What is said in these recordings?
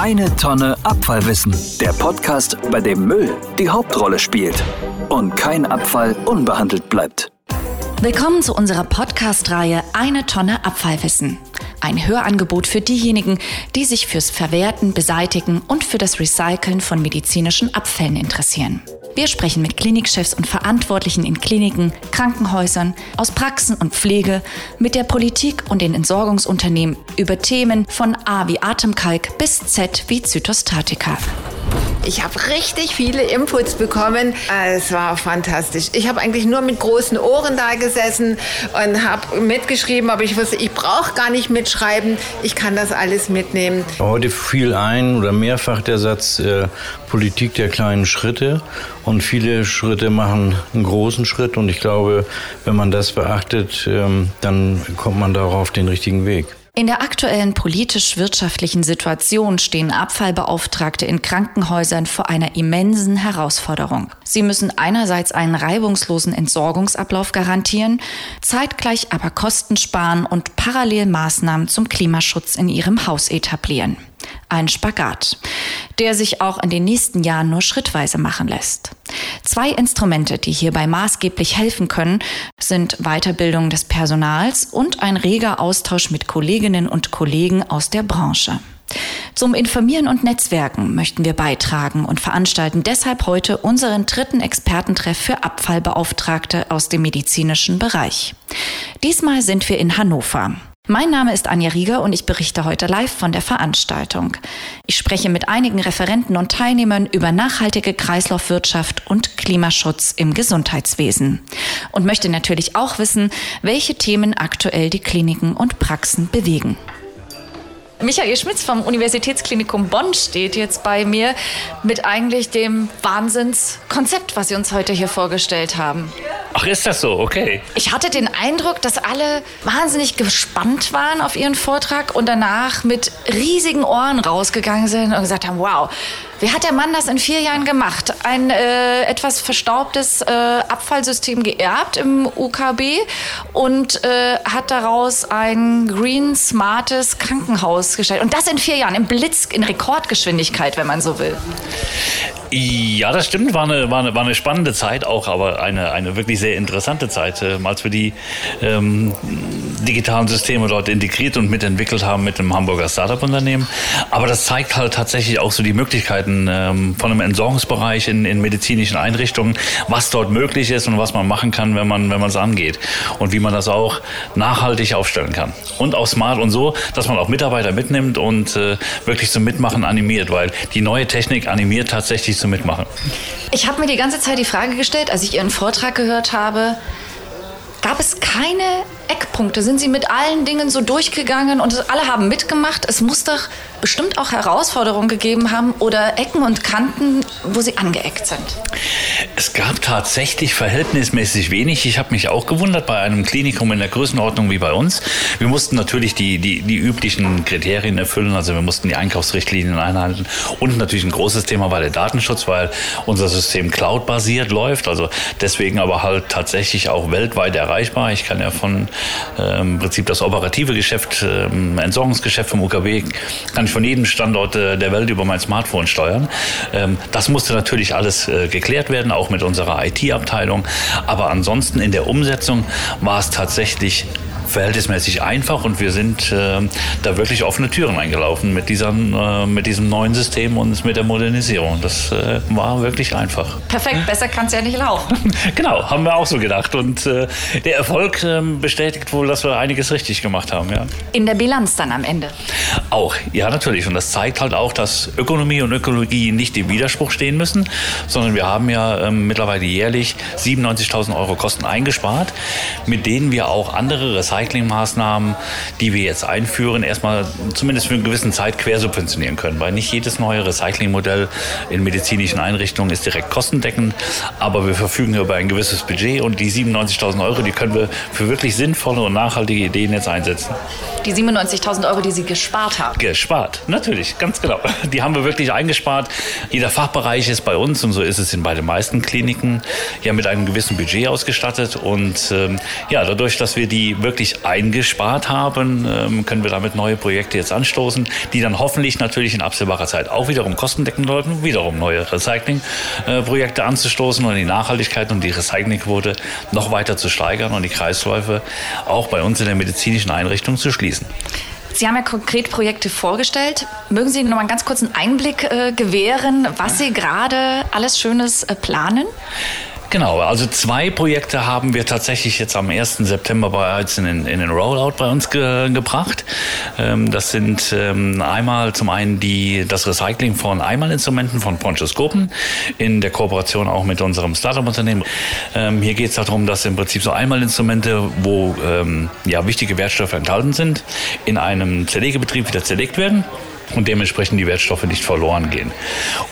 Eine Tonne Abfallwissen. Der Podcast, bei dem Müll die Hauptrolle spielt und kein Abfall unbehandelt bleibt. Willkommen zu unserer Podcast-Reihe Eine Tonne Abfallwissen. Ein Hörangebot für diejenigen, die sich fürs Verwerten, Beseitigen und für das Recyceln von medizinischen Abfällen interessieren. Wir sprechen mit Klinikchefs und Verantwortlichen in Kliniken, Krankenhäusern, aus Praxen und Pflege, mit der Politik und den Entsorgungsunternehmen über Themen von A wie Atemkalk bis Z wie Zytostatika. Ich habe richtig viele Inputs bekommen. Es war fantastisch. Ich habe eigentlich nur mit großen Ohren da gesessen und habe mitgeschrieben, aber ich wusste, ich brauche gar nicht mitschreiben. Ich kann das alles mitnehmen. Heute fiel ein oder mehrfach der Satz äh, Politik der kleinen Schritte und viele Schritte machen einen großen Schritt und ich glaube, wenn man das beachtet, ähm, dann kommt man darauf den richtigen Weg. In der aktuellen politisch-wirtschaftlichen Situation stehen Abfallbeauftragte in Krankenhäusern vor einer immensen Herausforderung. Sie müssen einerseits einen reibungslosen Entsorgungsablauf garantieren, zeitgleich aber Kosten sparen und parallel Maßnahmen zum Klimaschutz in ihrem Haus etablieren. Ein Spagat, der sich auch in den nächsten Jahren nur schrittweise machen lässt. Zwei Instrumente, die hierbei maßgeblich helfen können, sind Weiterbildung des Personals und ein reger Austausch mit Kolleginnen und Kollegen aus der Branche. Zum Informieren und Netzwerken möchten wir beitragen und veranstalten deshalb heute unseren dritten Expertentreff für Abfallbeauftragte aus dem medizinischen Bereich. Diesmal sind wir in Hannover. Mein Name ist Anja Rieger und ich berichte heute live von der Veranstaltung. Ich spreche mit einigen Referenten und Teilnehmern über nachhaltige Kreislaufwirtschaft und Klimaschutz im Gesundheitswesen und möchte natürlich auch wissen, welche Themen aktuell die Kliniken und Praxen bewegen. Michael Schmitz vom Universitätsklinikum Bonn steht jetzt bei mir mit eigentlich dem Wahnsinnskonzept, was Sie uns heute hier vorgestellt haben. Ach, ist das so? Okay. Ich hatte den Eindruck, dass alle wahnsinnig gespannt waren auf Ihren Vortrag und danach mit riesigen Ohren rausgegangen sind und gesagt haben, wow, wie hat der Mann das in vier Jahren gemacht? Ein äh, etwas verstaubtes äh, Abfallsystem geerbt im UKB und äh, hat daraus ein green, smartes Krankenhaus gestellt. Und das in vier Jahren, im Blitz, in Rekordgeschwindigkeit, wenn man so will. Ja, das stimmt. War eine, war eine, war eine spannende Zeit auch, aber eine, eine wirklich sehr interessante Zeit, äh, als wir die ähm, digitalen Systeme dort integriert und mitentwickelt haben mit dem Hamburger Startup-Unternehmen. Aber das zeigt halt tatsächlich auch so die Möglichkeiten ähm, von einem Entsorgungsbereich in, in medizinischen Einrichtungen, was dort möglich ist und was man machen kann, wenn man wenn es angeht und wie man das auch nachhaltig aufstellen kann und auch smart und so, dass man auch Mitarbeiter mitnimmt und äh, wirklich zum Mitmachen animiert, weil die neue Technik animiert tatsächlich zum Mitmachen. Ich habe mir die ganze Zeit die Frage gestellt, als ich Ihren Vortrag gehört habe, gab es keine Eckpunkte? Sind Sie mit allen Dingen so durchgegangen und alle haben mitgemacht? Es muss doch bestimmt auch Herausforderungen gegeben haben oder Ecken und Kanten, wo Sie angeeckt sind. Es gab tatsächlich verhältnismäßig wenig. Ich habe mich auch gewundert bei einem Klinikum in der Größenordnung wie bei uns. Wir mussten natürlich die, die, die üblichen Kriterien erfüllen. Also wir mussten die Einkaufsrichtlinien einhalten. Und natürlich ein großes Thema war der Datenschutz, weil unser System cloud-basiert läuft. Also deswegen aber halt tatsächlich auch weltweit erreichbar. Ich kann ja von äh, im Prinzip das operative Geschäft, äh, Entsorgungsgeschäft vom UKW, kann ich von jedem Standort äh, der Welt über mein Smartphone steuern. Ähm, das musste natürlich alles geklärt werden, auch mit unserer IT-Abteilung. Aber ansonsten in der Umsetzung war es tatsächlich verhältnismäßig einfach und wir sind äh, da wirklich offene Türen eingelaufen mit, dieser, äh, mit diesem neuen System und mit der Modernisierung. Das äh, war wirklich einfach. Perfekt, besser kann es ja nicht laufen. genau, haben wir auch so gedacht. Und äh, der Erfolg ähm, bestätigt wohl, dass wir einiges richtig gemacht haben. Ja. In der Bilanz dann am Ende? Auch, ja natürlich. Und das zeigt halt auch, dass Ökonomie und Ökologie nicht im Widerspruch stehen müssen, sondern wir haben ja ähm, mittlerweile jährlich 97.000 Euro Kosten eingespart, mit denen wir auch andere Recycling Recyclingmaßnahmen, die wir jetzt einführen, erstmal zumindest für eine gewisse Zeit quersubventionieren können. Weil nicht jedes neue Recyclingmodell in medizinischen Einrichtungen ist direkt kostendeckend, aber wir verfügen über ein gewisses Budget und die 97.000 Euro, die können wir für wirklich sinnvolle und nachhaltige Ideen jetzt einsetzen. Die 97.000 Euro, die Sie gespart haben? Gespart, natürlich, ganz genau. Die haben wir wirklich eingespart. Jeder Fachbereich ist bei uns und so ist es in bei den meisten Kliniken ja mit einem gewissen Budget ausgestattet und ähm, ja, dadurch, dass wir die wirklich nachhaltig eingespart haben, ähm, können wir damit neue Projekte jetzt anstoßen, die dann hoffentlich natürlich in absehbarer Zeit auch wiederum kostendeckend läufen, wiederum neue Recyclingprojekte anzustoßen und die Nachhaltigkeit und die Recyclingquote noch weiter zu steigern und die Kreisläufe auch bei uns in der medizinischen Einrichtung zu schließen. Sie haben ja konkret Projekte vorgestellt. Mögen Sie noch mal einen ganz kurzen Einblick äh, gewähren, was Sie gerade alles Schönes äh, planen? Genau, also zwei Projekte haben wir tatsächlich jetzt am 1. September bereits in den, in den Rollout bei uns ge, gebracht. Ähm, das sind ähm, einmal zum einen die, das Recycling von Einmalinstrumenten von Ponchoskopen in der Kooperation auch mit unserem Startup-Unternehmen. Ähm, hier geht es darum, dass im Prinzip so Einmalinstrumente, wo ähm, ja, wichtige Wertstoffe enthalten sind, in einem Zerlegebetrieb wieder zerlegt werden und dementsprechend die Wertstoffe nicht verloren gehen.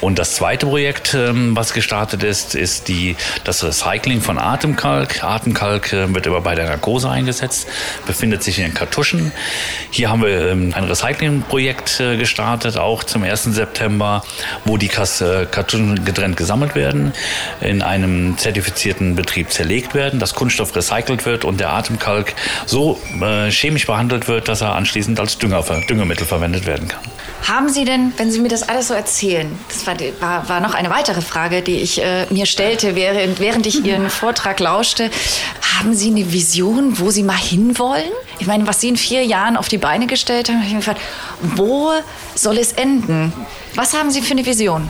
Und das zweite Projekt, ähm, was gestartet ist, ist die, das Recycling von Atemkalk. Atemkalk äh, wird immer bei der Narkose eingesetzt, befindet sich in den Kartuschen. Hier haben wir ähm, ein Recyclingprojekt äh, gestartet, auch zum 1. September, wo die äh, Kartuschen getrennt gesammelt werden, in einem zertifizierten Betrieb zerlegt werden, das Kunststoff recycelt wird und der Atemkalk so chemisch behandelt wird, dass er anschließend als Dünger, Düngemittel verwendet werden kann. Haben Sie denn, wenn Sie mir das alles so erzählen, das war, war, war noch eine weitere Frage, die ich äh, mir stellte, während, während ich Ihren Vortrag lauschte, haben Sie eine Vision, wo Sie mal hinwollen? Ich meine, was Sie in vier Jahren auf die Beine gestellt haben, habe ich mir gefragt, wo soll es enden? Was haben Sie für eine Vision?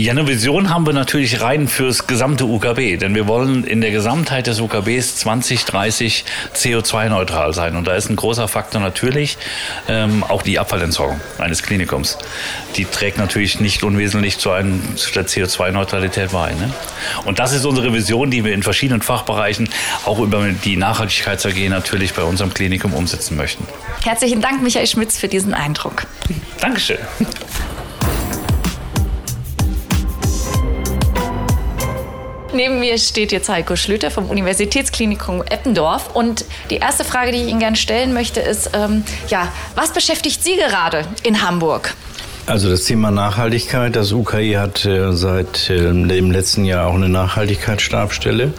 Ja, eine Vision haben wir natürlich rein fürs gesamte UKB, denn wir wollen in der Gesamtheit des UKBs 2030 CO2-neutral sein. Und da ist ein großer Faktor natürlich ähm, auch die Abfallentsorgung eines Klinikums. Die trägt natürlich nicht unwesentlich zu, einem, zu der CO2-Neutralität bei. Ne? Und das ist unsere Vision, die wir in verschiedenen Fachbereichen auch über die Nachhaltigkeits AG natürlich bei unserem Klinikum umsetzen möchten. Herzlichen Dank, Michael Schmitz, für diesen Eindruck. Dankeschön. Neben mir steht jetzt Heiko Schlüter vom Universitätsklinikum Eppendorf. Und die erste Frage, die ich Ihnen gerne stellen möchte, ist, ähm, ja, was beschäftigt Sie gerade in Hamburg? Also das Thema Nachhaltigkeit, das UKI hat äh, seit äh, dem letzten Jahr auch eine Nachhaltigkeitsstabstelle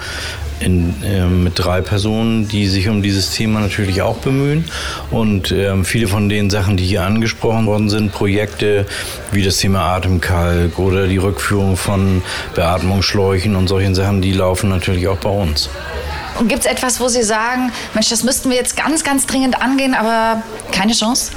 in, äh, mit drei Personen, die sich um dieses Thema natürlich auch bemühen. Und äh, viele von den Sachen, die hier angesprochen worden sind, Projekte wie das Thema Atemkalk oder die Rückführung von Beatmungsschläuchen und solchen Sachen, die laufen natürlich auch bei uns. Und gibt es etwas, wo Sie sagen, Mensch, das müssten wir jetzt ganz, ganz dringend angehen, aber keine Chance?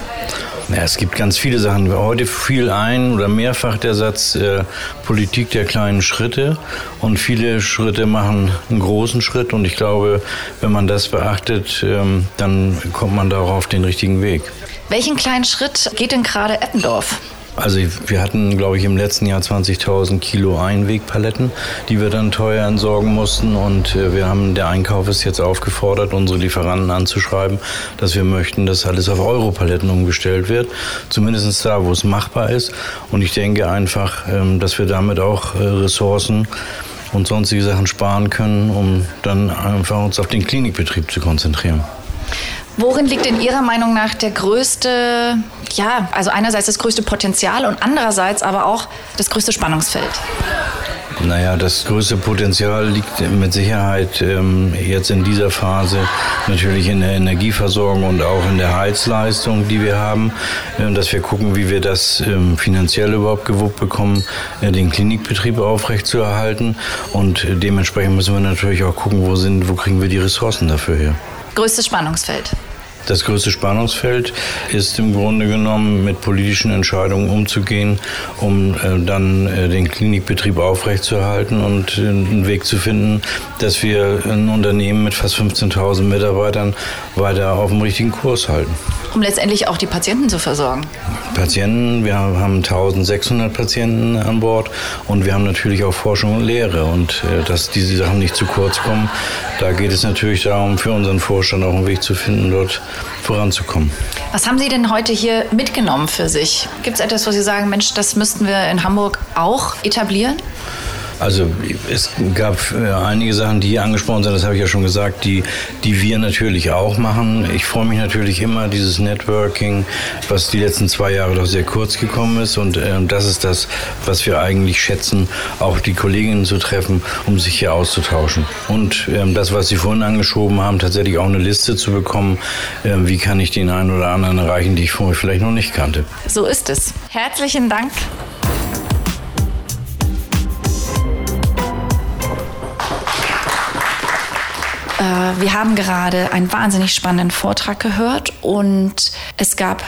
Ja, es gibt ganz viele Sachen. Heute fiel ein oder mehrfach der Satz äh, Politik der kleinen Schritte und viele Schritte machen einen großen Schritt und ich glaube, wenn man das beachtet, ähm, dann kommt man da auch auf den richtigen Weg. Welchen kleinen Schritt geht denn gerade Eppendorf? Also wir hatten, glaube ich, im letzten Jahr 20.000 Kilo Einwegpaletten, die wir dann teuer entsorgen mussten. Und äh, wir haben, der Einkauf ist jetzt aufgefordert, unsere Lieferanten anzuschreiben, dass wir möchten, dass alles auf Europaletten umgestellt wird. Zumindest da, wo es machbar ist. Und ich denke einfach, ähm, dass wir damit auch äh, Ressourcen und sonstige Sachen sparen können, um dann einfach uns auf den Klinikbetrieb zu konzentrieren. Worin liegt in Ihrer Meinung nach der größte, ja, also einerseits das größte Potenzial und andererseits aber auch das größte Spannungsfeld? Naja, das größte Potenzial liegt mit Sicherheit ähm, jetzt in dieser Phase natürlich in der Energieversorgung und auch in der Heizleistung, die wir haben, äh, dass wir gucken, wie wir das ähm, finanziell überhaupt gewuppt bekommen, äh, den Klinikbetrieb aufrechtzuerhalten. Und äh, dementsprechend müssen wir natürlich auch gucken, wo, sind, wo kriegen wir die Ressourcen dafür her. Größtes Spannungsfeld. Das größte Spannungsfeld ist im Grunde genommen mit politischen Entscheidungen umzugehen, um äh, dann äh, den Klinikbetrieb aufrechtzuerhalten und äh, einen Weg zu finden, dass wir ein Unternehmen mit fast 15.000 Mitarbeitern weiter auf dem richtigen Kurs halten. Um letztendlich auch die Patienten zu versorgen. Patienten, wir haben 1600 Patienten an Bord und wir haben natürlich auch Forschung und Lehre und dass diese Sachen nicht zu kurz kommen, da geht es natürlich darum, für unseren Vorstand auch einen Weg zu finden, dort voranzukommen. Was haben Sie denn heute hier mitgenommen für sich? Gibt es etwas, wo Sie sagen, Mensch, das müssten wir in Hamburg auch etablieren? Also es gab äh, einige Sachen, die hier angesprochen sind, das habe ich ja schon gesagt, die, die wir natürlich auch machen. Ich freue mich natürlich immer, dieses Networking, was die letzten zwei Jahre doch sehr kurz gekommen ist. Und äh, das ist das, was wir eigentlich schätzen, auch die Kolleginnen zu treffen, um sich hier auszutauschen. Und ähm, das, was Sie vorhin angeschoben haben, tatsächlich auch eine Liste zu bekommen, äh, wie kann ich den einen oder anderen erreichen, die ich vorher vielleicht noch nicht kannte. So ist es. Herzlichen Dank. Wir haben gerade einen wahnsinnig spannenden Vortrag gehört und es gab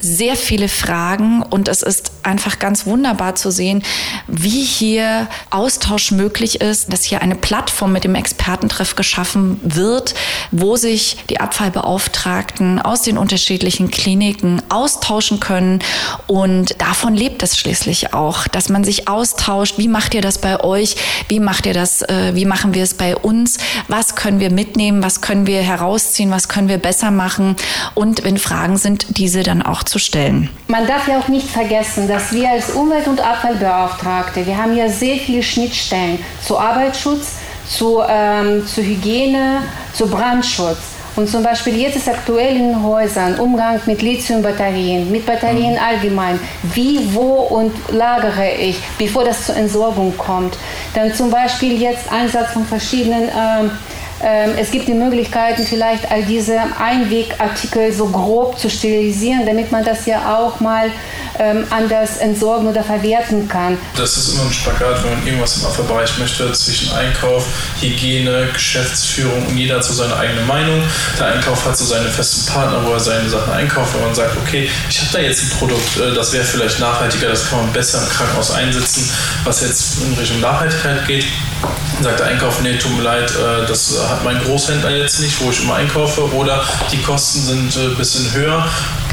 sehr viele Fragen und es ist einfach ganz wunderbar zu sehen, wie hier Austausch möglich ist, dass hier eine Plattform mit dem Expertentreff geschaffen wird, wo sich die Abfallbeauftragten aus den unterschiedlichen Kliniken austauschen können und davon lebt es schließlich auch, dass man sich austauscht, wie macht ihr das bei euch, wie macht ihr das, äh, wie machen wir es bei uns, was können wir mitnehmen, was können wir herausziehen, was können wir besser machen und wenn Fragen sind, diese dann auch zu stellen. Man darf ja auch nicht vergessen, dass wir als Umwelt- und Abfallbeauftragte, wir haben ja sehr viele Schnittstellen zu Arbeitsschutz, zu, ähm, zu Hygiene, zu Brandschutz. Und zum Beispiel jetzt ist aktuell in Häusern Umgang mit Lithiumbatterien, mit Batterien mhm. allgemein. Wie, wo und lagere ich, bevor das zur Entsorgung kommt. Dann zum Beispiel jetzt Einsatz von verschiedenen ähm, es gibt die Möglichkeiten, vielleicht all diese Einwegartikel so grob zu sterilisieren, damit man das ja auch mal ähm, anders entsorgen oder verwerten kann. Das ist immer ein Spagat, wenn man irgendwas im Abfallbereich möchte, zwischen Einkauf, Hygiene, Geschäftsführung und jeder hat so seine eigene Meinung. Der Einkauf hat so seine festen Partner, wo er seine Sachen einkauft, wenn man sagt, okay, ich habe da jetzt ein Produkt, äh, das wäre vielleicht nachhaltiger, das kann man besser im Krankenhaus einsetzen, was jetzt in Richtung Nachhaltigkeit geht. Sagt der Einkauf, nee, tut mir leid, äh, das hat mein Großhändler jetzt nicht, wo ich immer einkaufe, oder die Kosten sind ein äh, bisschen höher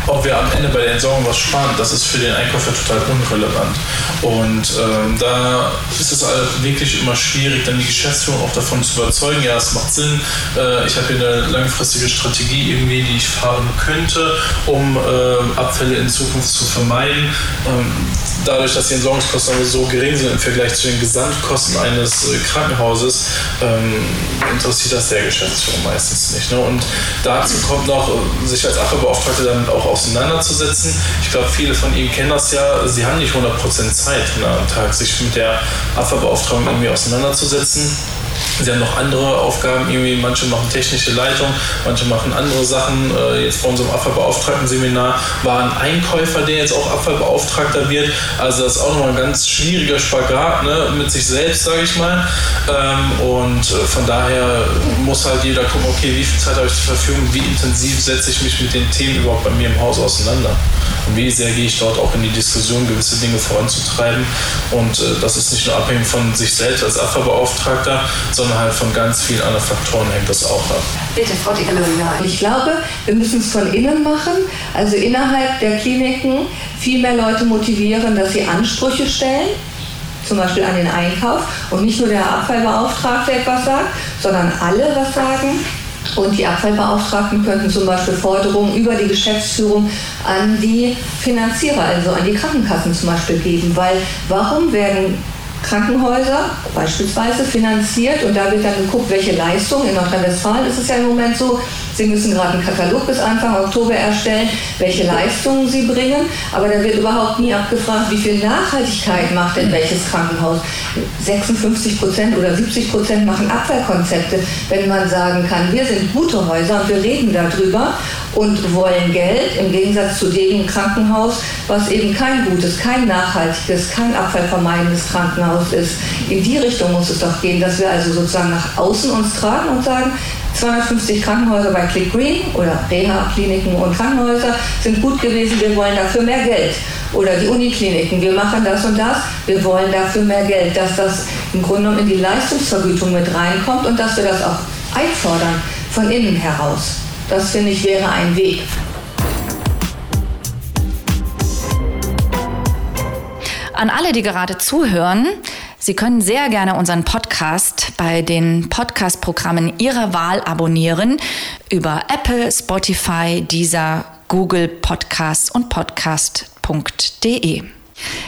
ob wir am Ende bei der Entsorgung was sparen, das ist für den Einkäufer total unrelevant. Und ähm, da ist es halt wirklich immer schwierig, dann die Geschäftsführung auch davon zu überzeugen, ja, es macht Sinn, äh, ich habe hier eine langfristige Strategie irgendwie, die ich fahren könnte, um äh, Abfälle in Zukunft zu vermeiden. Ähm, dadurch, dass die Entsorgungskosten so gering sind im Vergleich zu den Gesamtkosten eines äh, Krankenhauses, ähm, interessiert das der Geschäftsführung meistens nicht. Ne? Und dazu kommt noch, äh, sich als Abfallbeauftragte damit auch auseinanderzusetzen. Ich glaube, viele von Ihnen kennen das ja, sie haben nicht 100% Zeit ne, am Tag, sich mit der Abfallbeauftragung irgendwie auseinanderzusetzen. Sie haben noch andere Aufgaben, irgendwie manche machen technische Leitung, manche machen andere Sachen. Äh, jetzt bei unserem Abfallbeauftragten-Seminar war ein Einkäufer, der jetzt auch Abfallbeauftragter wird. Also das ist auch nochmal ein ganz schwieriger Spagat ne, mit sich selbst, sage ich mal. Ähm, und äh, von daher muss halt jeder gucken, okay, wie viel Zeit habe ich zur Verfügung, wie intensiv setze ich mich mit den Themen überhaupt bei mir im Haus auseinander. Und wie sehr gehe ich dort auch in die Diskussion, gewisse Dinge voranzutreiben. Und äh, das ist nicht nur abhängig von sich selbst als Abfallbeauftragter, sondern halt von ganz vielen anderen Faktoren hängt das auch ab. Bitte, Frau Ich glaube, wir müssen es von innen machen, also innerhalb der Kliniken viel mehr Leute motivieren, dass sie Ansprüche stellen zum Beispiel an den Einkauf und nicht nur der Abfallbeauftragte etwas sagt, sondern alle was sagen. Und die Abfallbeauftragten könnten zum Beispiel Forderungen über die Geschäftsführung an die Finanzierer, also an die Krankenkassen zum Beispiel geben. Weil warum werden Krankenhäuser beispielsweise finanziert und da wird dann geguckt, welche Leistungen. In Nordrhein-Westfalen ist es ja im Moment so, Sie müssen gerade einen Katalog bis Anfang Oktober erstellen, welche Leistungen Sie bringen, aber da wird überhaupt nie abgefragt, wie viel Nachhaltigkeit macht denn welches Krankenhaus. 56 Prozent oder 70 Prozent machen Abfallkonzepte, wenn man sagen kann, wir sind gute Häuser und wir reden darüber und wollen Geld im Gegensatz zu dem Krankenhaus, was eben kein gutes, kein nachhaltiges, kein abfallvermeidendes Krankenhaus ist. In die Richtung muss es doch gehen, dass wir also sozusagen nach außen uns tragen und sagen, 250 Krankenhäuser bei Click Green oder Reha-Kliniken und Krankenhäuser sind gut gewesen, wir wollen dafür mehr Geld. Oder die Unikliniken, wir machen das und das, wir wollen dafür mehr Geld, dass das im Grunde genommen in die Leistungsvergütung mit reinkommt und dass wir das auch einfordern von innen heraus. Das finde ich wäre ein Weg. An alle, die gerade zuhören, Sie können sehr gerne unseren Podcast bei den Podcast-Programmen Ihrer Wahl abonnieren über Apple, Spotify, Deezer, Google Podcasts und podcast.de.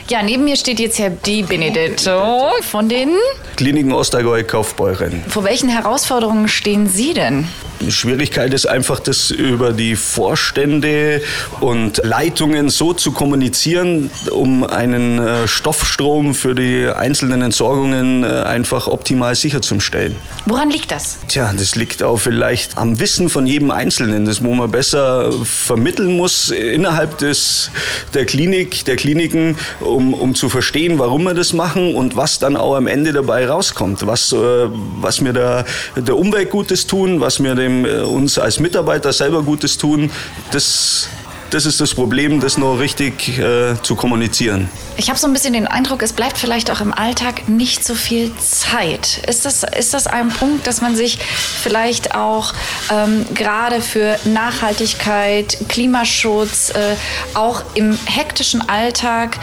Ja, neben mir steht jetzt Herr Di Benedetto von den Kliniken Ostallgäu Kaufbeuren. Vor welchen Herausforderungen stehen Sie denn? Die Schwierigkeit ist einfach, das über die Vorstände und Leitungen so zu kommunizieren, um einen äh, Stoffstrom für die einzelnen Entsorgungen äh, einfach optimal sicherzustellen. Woran liegt das? Tja, das liegt auch vielleicht am Wissen von jedem Einzelnen, das wo man besser vermitteln muss innerhalb des, der Klinik, der Kliniken, um, um zu verstehen, warum wir das machen und was dann auch am Ende dabei rauskommt, was, äh, was wir der, der Umwelt Gutes tun, was wir dem, äh, uns als Mitarbeiter selber Gutes tun, das das ist das Problem, das noch richtig äh, zu kommunizieren. Ich habe so ein bisschen den Eindruck, es bleibt vielleicht auch im Alltag nicht so viel Zeit. Ist das, ist das ein Punkt, dass man sich vielleicht auch ähm, gerade für Nachhaltigkeit, Klimaschutz, äh, auch im hektischen Alltag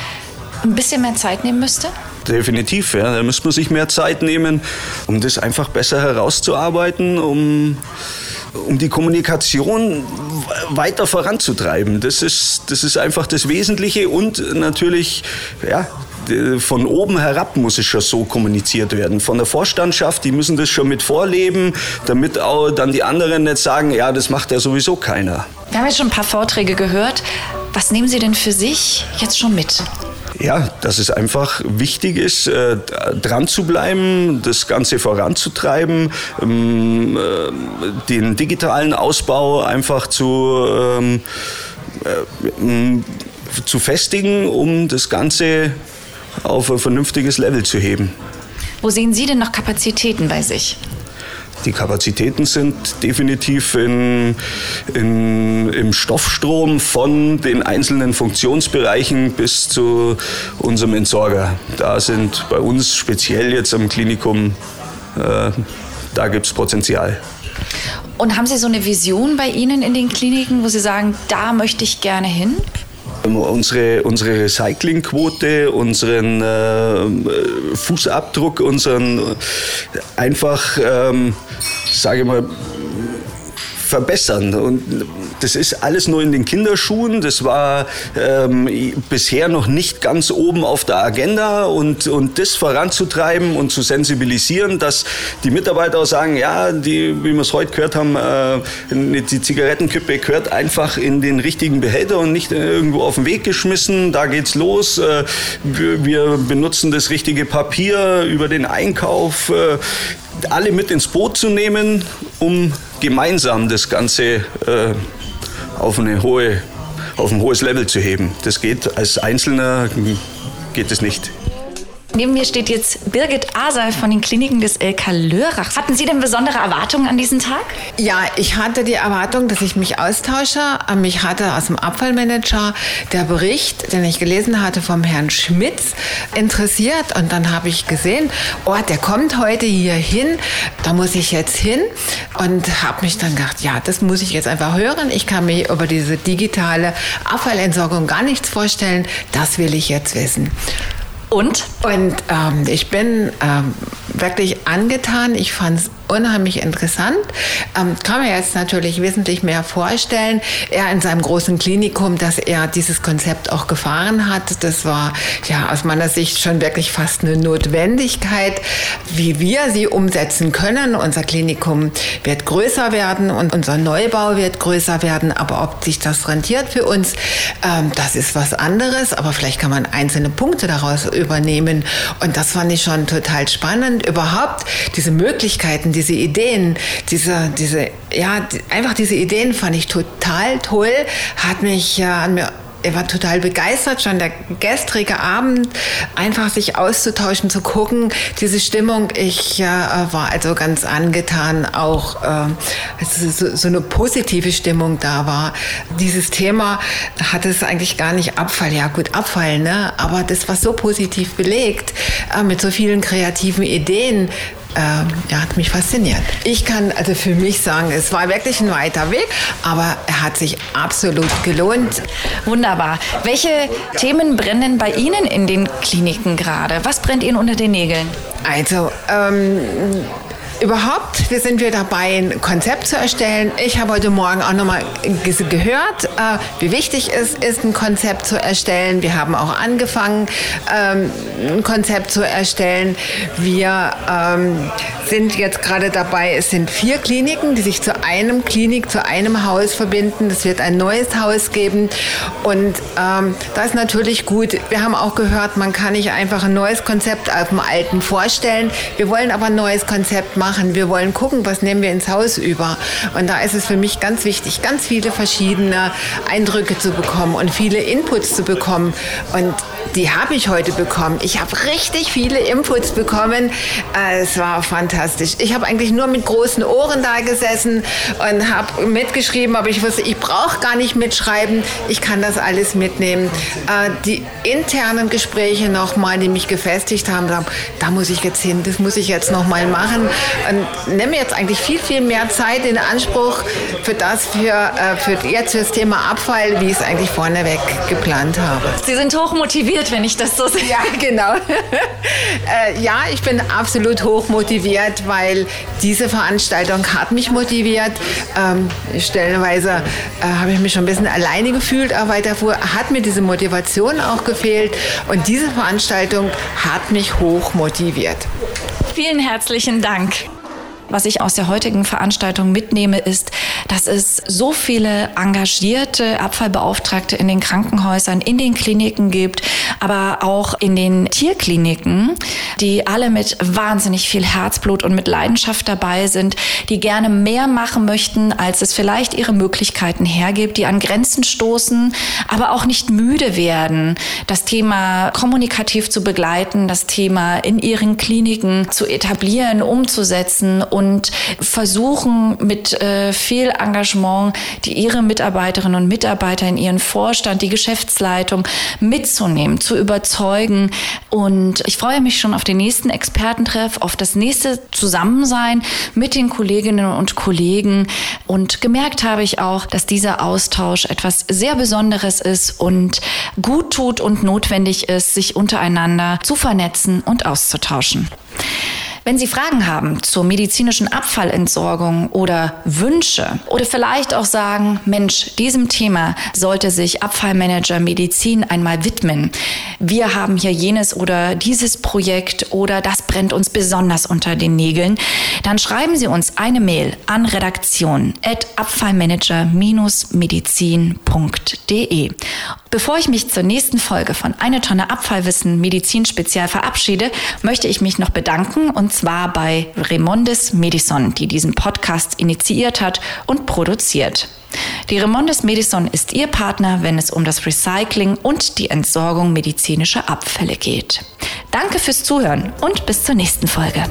ein bisschen mehr Zeit nehmen müsste? Definitiv, ja. Da müsste man sich mehr Zeit nehmen, um das einfach besser herauszuarbeiten, um um die Kommunikation weiter voranzutreiben. Das ist, das ist einfach das Wesentliche und natürlich, ja, von oben herab muss es schon so kommuniziert werden. Von der Vorstandschaft, die müssen das schon mit vorleben, damit auch dann die anderen nicht sagen, ja, das macht ja sowieso keiner. Wir haben jetzt schon ein paar Vorträge gehört. Was nehmen Sie denn für sich jetzt schon mit? Ja, dass es einfach wichtig ist, äh, dran zu bleiben, das Ganze voranzutreiben, ähm, äh, den digitalen Ausbau einfach zu, ähm, äh, zu festigen, um das Ganze auf ein vernünftiges Level zu heben. Wo sehen Sie denn noch Kapazitäten bei sich? Die Kapazitäten sind definitiv in, in, im Stoffstrom von den einzelnen Funktionsbereichen bis zu unserem Entsorger. Da sind bei uns speziell jetzt am Klinikum, äh, da gibt es Potenzial. Und haben Sie so eine Vision bei Ihnen in den Kliniken, wo Sie sagen, da möchte ich gerne hin? Unsere, unsere Recyclingquote, unseren äh, Fußabdruck, unseren äh, einfach, ähm, sage ich mal, verbessern. Und das ist alles nur in den Kinderschuhen. Das war ähm, bisher noch nicht ganz oben auf der Agenda und, und das voranzutreiben und zu sensibilisieren, dass die Mitarbeiter auch sagen, ja, die, wie wir es heute gehört haben, äh, die Zigarettenkippe gehört einfach in den richtigen Behälter und nicht irgendwo auf den Weg geschmissen. Da geht's los. Äh, wir, wir, benutzen das richtige Papier über den Einkauf. Äh, alle mit ins Boot zu nehmen, um gemeinsam das Ganze äh, auf, eine hohe, auf ein hohes Level zu heben. Das geht als Einzelner geht es nicht. Neben mir steht jetzt Birgit Asal von den Kliniken des LK Lörrach. Hatten Sie denn besondere Erwartungen an diesen Tag? Ja, ich hatte die Erwartung, dass ich mich austausche. Mich hatte aus dem Abfallmanager der Bericht, den ich gelesen hatte vom Herrn Schmitz, interessiert. Und dann habe ich gesehen, oh, der kommt heute hier hin, da muss ich jetzt hin. Und habe mich dann gedacht, ja, das muss ich jetzt einfach hören. Ich kann mir über diese digitale Abfallentsorgung gar nichts vorstellen. Das will ich jetzt wissen. Und? Und ähm, ich bin ähm, wirklich angetan. Ich fand es unheimlich interessant. Ähm, kann mir jetzt natürlich wesentlich mehr vorstellen. Er in seinem großen Klinikum, dass er dieses Konzept auch gefahren hat. Das war ja aus meiner Sicht schon wirklich fast eine Notwendigkeit, wie wir sie umsetzen können. Unser Klinikum wird größer werden und unser Neubau wird größer werden. Aber ob sich das rentiert für uns, ähm, das ist was anderes. Aber vielleicht kann man einzelne Punkte daraus übernehmen. Und das fand ich schon total spannend. Überhaupt diese Möglichkeiten, diese Ideen, diese, diese, ja, einfach diese Ideen fand ich total toll, hat mich ja an mir er war total begeistert, schon der gestrige Abend, einfach sich auszutauschen, zu gucken, diese Stimmung. Ich äh, war also ganz angetan, auch äh, so, so, eine positive Stimmung da war. Dieses Thema hat es eigentlich gar nicht Abfall, ja gut, Abfall, ne? aber das war so positiv belegt, äh, mit so vielen kreativen Ideen ähm, ja, hat mich fasziniert. Ich kann also für mich sagen, es war wirklich ein weiter Weg, aber er hat sich absolut gelohnt. Wunderbar. Welche Themen brennen bei Ihnen in den Kliniken gerade? Was brennt Ihnen unter den Nägeln? Also, ähm, überhaupt, wir sind wir dabei, ein Konzept zu erstellen. Ich habe heute Morgen auch nochmal gehört, äh, wie wichtig es ist, ein Konzept zu erstellen. Wir haben auch angefangen, ähm, ein Konzept zu erstellen. Wir ähm, sind jetzt gerade dabei, es sind vier Kliniken, die sich zu einem Klinik, zu einem Haus verbinden. Es wird ein neues Haus geben. Und ähm, das ist natürlich gut. Wir haben auch gehört, man kann nicht einfach ein neues Konzept auf dem alten vorstellen. Wir wollen aber ein neues Konzept machen. Wir wollen gucken, was nehmen wir ins Haus über. Und da ist es für mich ganz wichtig, ganz viele verschiedene Eindrücke zu bekommen und viele Inputs zu bekommen. Und die habe ich heute bekommen. Ich habe richtig viele Inputs bekommen. Äh, es war fantastisch. Ich habe eigentlich nur mit großen Ohren da gesessen und habe mitgeschrieben, aber ich wusste, ich brauche gar nicht mitschreiben. Ich kann das alles mitnehmen. Äh, die internen Gespräche nochmal, die mich gefestigt haben, da muss ich jetzt hin, das muss ich jetzt nochmal machen. Und nehme jetzt eigentlich viel, viel mehr Zeit in Anspruch für das, für, äh, für jetzt für das Thema Abfall, wie ich es eigentlich vorneweg geplant habe. Sie sind hoch motiviert, wenn ich das so sehe. Ja, genau. äh, ja, ich bin absolut hoch motiviert, weil diese Veranstaltung hat mich motiviert. Ähm, stellenweise äh, habe ich mich schon ein bisschen alleine gefühlt, aber davor hat mir diese Motivation auch gefehlt. Und diese Veranstaltung hat mich hoch motiviert. Vielen herzlichen Dank. Was ich aus der heutigen Veranstaltung mitnehme, ist, dass es so viele engagierte Abfallbeauftragte in den Krankenhäusern, in den Kliniken gibt, aber auch in den Tierkliniken, die alle mit wahnsinnig viel Herzblut und mit Leidenschaft dabei sind, die gerne mehr machen möchten, als es vielleicht ihre Möglichkeiten hergibt, die an Grenzen stoßen, aber auch nicht müde werden, das Thema kommunikativ zu begleiten, das Thema in ihren Kliniken zu etablieren, umzusetzen und versuchen mit äh, viel Engagement die ihre Mitarbeiterinnen und Mitarbeiter in ihren Vorstand, die Geschäftsleitung mitzunehmen, zu überzeugen. Und ich freue mich schon auf den nächsten Expertentreff, auf das nächste Zusammensein mit den Kolleginnen und Kollegen. Und gemerkt habe ich auch, dass dieser Austausch etwas sehr Besonderes ist und gut tut und notwendig ist, sich untereinander zu vernetzen und auszutauschen. Wenn Sie Fragen haben zur medizinischen Abfallentsorgung oder Wünsche oder vielleicht auch sagen, Mensch, diesem Thema sollte sich Abfallmanager Medizin einmal widmen. Wir haben hier jenes oder dieses Projekt oder das brennt uns besonders unter den Nägeln, dann schreiben Sie uns eine Mail an redaktion@abfallmanager-medizin.de. Bevor ich mich zur nächsten Folge von Eine Tonne Abfallwissen Medizin Spezial verabschiede, möchte ich mich noch bedanken und zwar bei Remondes Medison, die diesen Podcast initiiert hat und produziert. Die Remondes Medison ist Ihr Partner, wenn es um das Recycling und die Entsorgung medizinischer Abfälle geht. Danke fürs Zuhören und bis zur nächsten Folge.